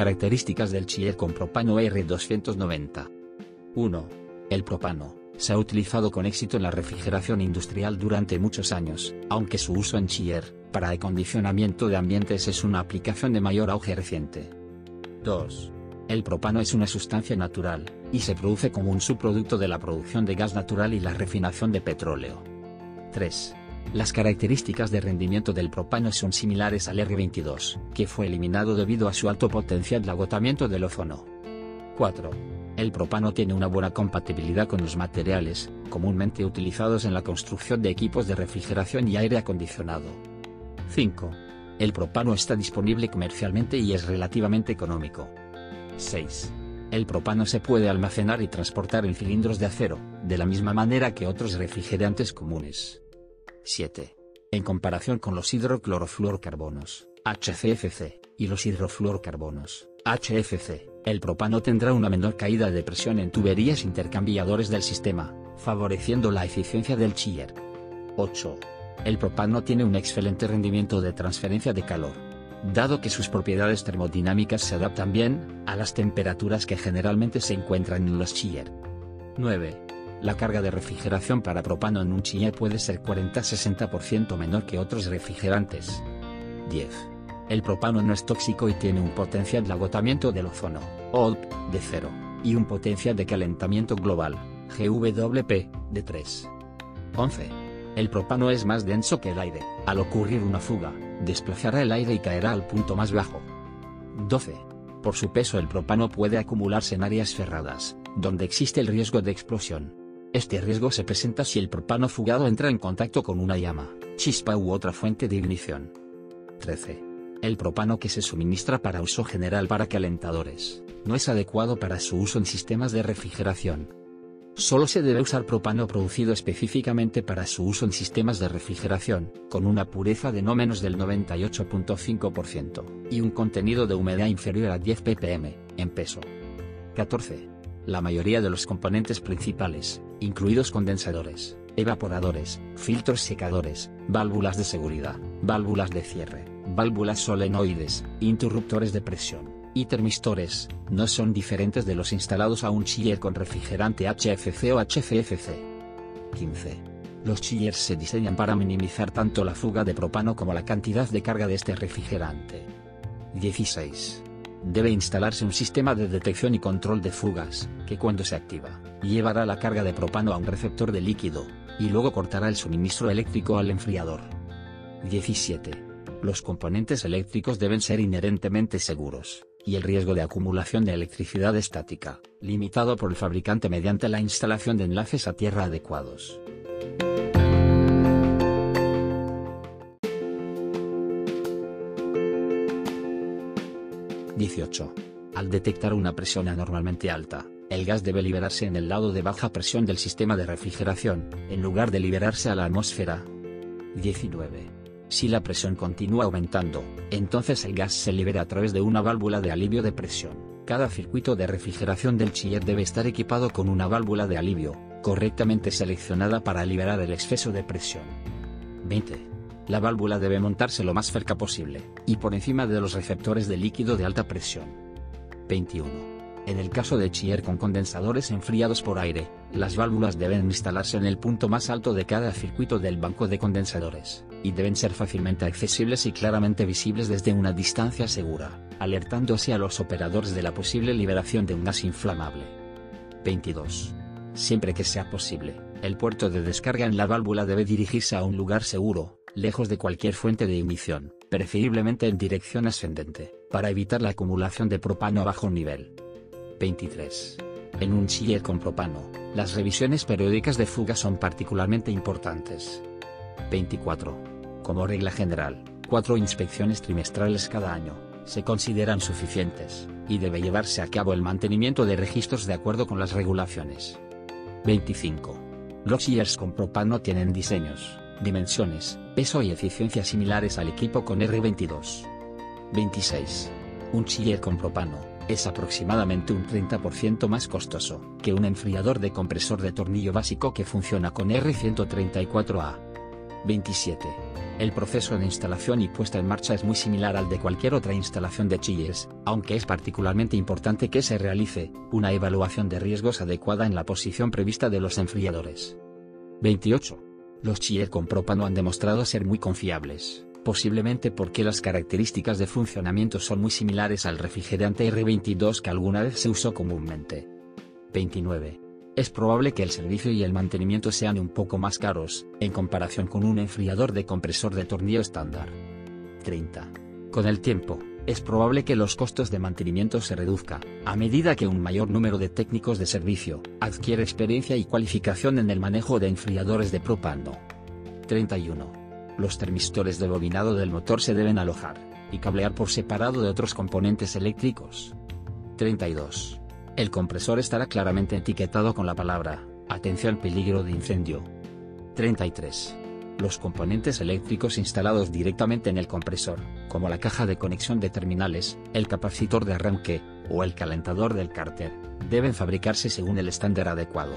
Características del chiller con propano R290. 1. El propano se ha utilizado con éxito en la refrigeración industrial durante muchos años, aunque su uso en chiller, para acondicionamiento de ambientes es una aplicación de mayor auge reciente. 2. El propano es una sustancia natural, y se produce como un subproducto de la producción de gas natural y la refinación de petróleo. 3. Las características de rendimiento del propano son similares al R22, que fue eliminado debido a su alto potencial de agotamiento del ozono. 4. El propano tiene una buena compatibilidad con los materiales, comúnmente utilizados en la construcción de equipos de refrigeración y aire acondicionado. 5. El propano está disponible comercialmente y es relativamente económico. 6. El propano se puede almacenar y transportar en cilindros de acero, de la misma manera que otros refrigerantes comunes. 7. En comparación con los hidroclorofluorcarbonos, HCFC, y los hidrofluorcarbonos, HFC, el propano tendrá una menor caída de presión en tuberías intercambiadores del sistema, favoreciendo la eficiencia del chiller. 8. El propano tiene un excelente rendimiento de transferencia de calor, dado que sus propiedades termodinámicas se adaptan bien a las temperaturas que generalmente se encuentran en los chiller. 9. La carga de refrigeración para propano en un chiller puede ser 40-60% menor que otros refrigerantes. 10. El propano no es tóxico y tiene un potencial de agotamiento del ozono, OLP, de 0, y un potencial de calentamiento global, GWP, de 3. 11. El propano es más denso que el aire, al ocurrir una fuga, desplazará el aire y caerá al punto más bajo. 12. Por su peso el propano puede acumularse en áreas cerradas, donde existe el riesgo de explosión. Este riesgo se presenta si el propano fugado entra en contacto con una llama, chispa u otra fuente de ignición. 13. El propano que se suministra para uso general para calentadores, no es adecuado para su uso en sistemas de refrigeración. Solo se debe usar propano producido específicamente para su uso en sistemas de refrigeración, con una pureza de no menos del 98.5%, y un contenido de humedad inferior a 10 ppm, en peso. 14. La mayoría de los componentes principales, incluidos condensadores, evaporadores, filtros secadores, válvulas de seguridad, válvulas de cierre, válvulas solenoides, interruptores de presión, y termistores, no son diferentes de los instalados a un chiller con refrigerante HFC o HCFC. 15. Los chillers se diseñan para minimizar tanto la fuga de propano como la cantidad de carga de este refrigerante. 16. Debe instalarse un sistema de detección y control de fugas, que cuando se activa, llevará la carga de propano a un receptor de líquido, y luego cortará el suministro eléctrico al enfriador. 17. Los componentes eléctricos deben ser inherentemente seguros, y el riesgo de acumulación de electricidad estática, limitado por el fabricante mediante la instalación de enlaces a tierra adecuados. (18) Al detectar una presión anormalmente alta, el gas debe liberarse en el lado de baja presión del sistema de refrigeración, en lugar de liberarse a la atmósfera. 19. Si la presión continúa aumentando, entonces el gas se libera a través de una válvula de alivio de presión. Cada circuito de refrigeración del chiller debe estar equipado con una válvula de alivio, correctamente seleccionada para liberar el exceso de presión. 20. La válvula debe montarse lo más cerca posible, y por encima de los receptores de líquido de alta presión. 21. En el caso de chiller con condensadores enfriados por aire, las válvulas deben instalarse en el punto más alto de cada circuito del banco de condensadores, y deben ser fácilmente accesibles y claramente visibles desde una distancia segura, alertándose a los operadores de la posible liberación de un gas inflamable. 22. Siempre que sea posible, el puerto de descarga en la válvula debe dirigirse a un lugar seguro, lejos de cualquier fuente de ignición, preferiblemente en dirección ascendente, para evitar la acumulación de propano a bajo nivel. 23. En un chiller con propano, las revisiones periódicas de fuga son particularmente importantes. 24. Como regla general, cuatro inspecciones trimestrales cada año, se consideran suficientes, y debe llevarse a cabo el mantenimiento de registros de acuerdo con las regulaciones. 25. Los chillers con propano tienen diseños, dimensiones, peso y eficiencia similares al equipo con R22. 26. Un chiller con propano, es aproximadamente un 30% más costoso que un enfriador de compresor de tornillo básico que funciona con R134A. 27. El proceso de instalación y puesta en marcha es muy similar al de cualquier otra instalación de chilles, aunque es particularmente importante que se realice una evaluación de riesgos adecuada en la posición prevista de los enfriadores. 28. Los chiller con propano han demostrado ser muy confiables, posiblemente porque las características de funcionamiento son muy similares al refrigerante R22 que alguna vez se usó comúnmente. 29 es probable que el servicio y el mantenimiento sean un poco más caros, en comparación con un enfriador de compresor de tornillo estándar. 30. Con el tiempo, es probable que los costos de mantenimiento se reduzcan, a medida que un mayor número de técnicos de servicio adquiere experiencia y cualificación en el manejo de enfriadores de propano. 31. Los termistores de bobinado del motor se deben alojar y cablear por separado de otros componentes eléctricos. 32 el compresor estará claramente etiquetado con la palabra, atención peligro de incendio. 33. Los componentes eléctricos instalados directamente en el compresor, como la caja de conexión de terminales, el capacitor de arranque, o el calentador del cárter, deben fabricarse según el estándar adecuado.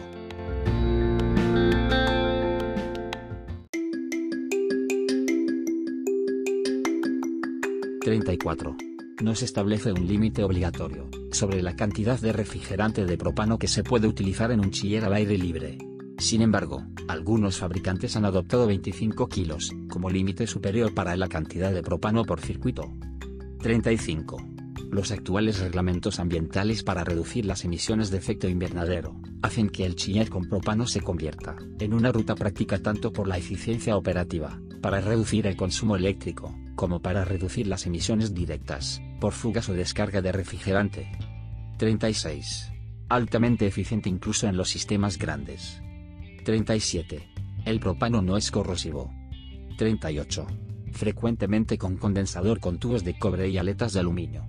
...34 no se establece un límite obligatorio sobre la cantidad de refrigerante de propano que se puede utilizar en un chiller al aire libre. Sin embargo, algunos fabricantes han adoptado 25 kilos como límite superior para la cantidad de propano por circuito. 35. Los actuales reglamentos ambientales para reducir las emisiones de efecto invernadero hacen que el chiller con propano se convierta en una ruta práctica tanto por la eficiencia operativa, para reducir el consumo eléctrico, como para reducir las emisiones directas, por fugas o descarga de refrigerante. 36. Altamente eficiente incluso en los sistemas grandes. 37. El propano no es corrosivo. 38. Frecuentemente con condensador con tubos de cobre y aletas de aluminio.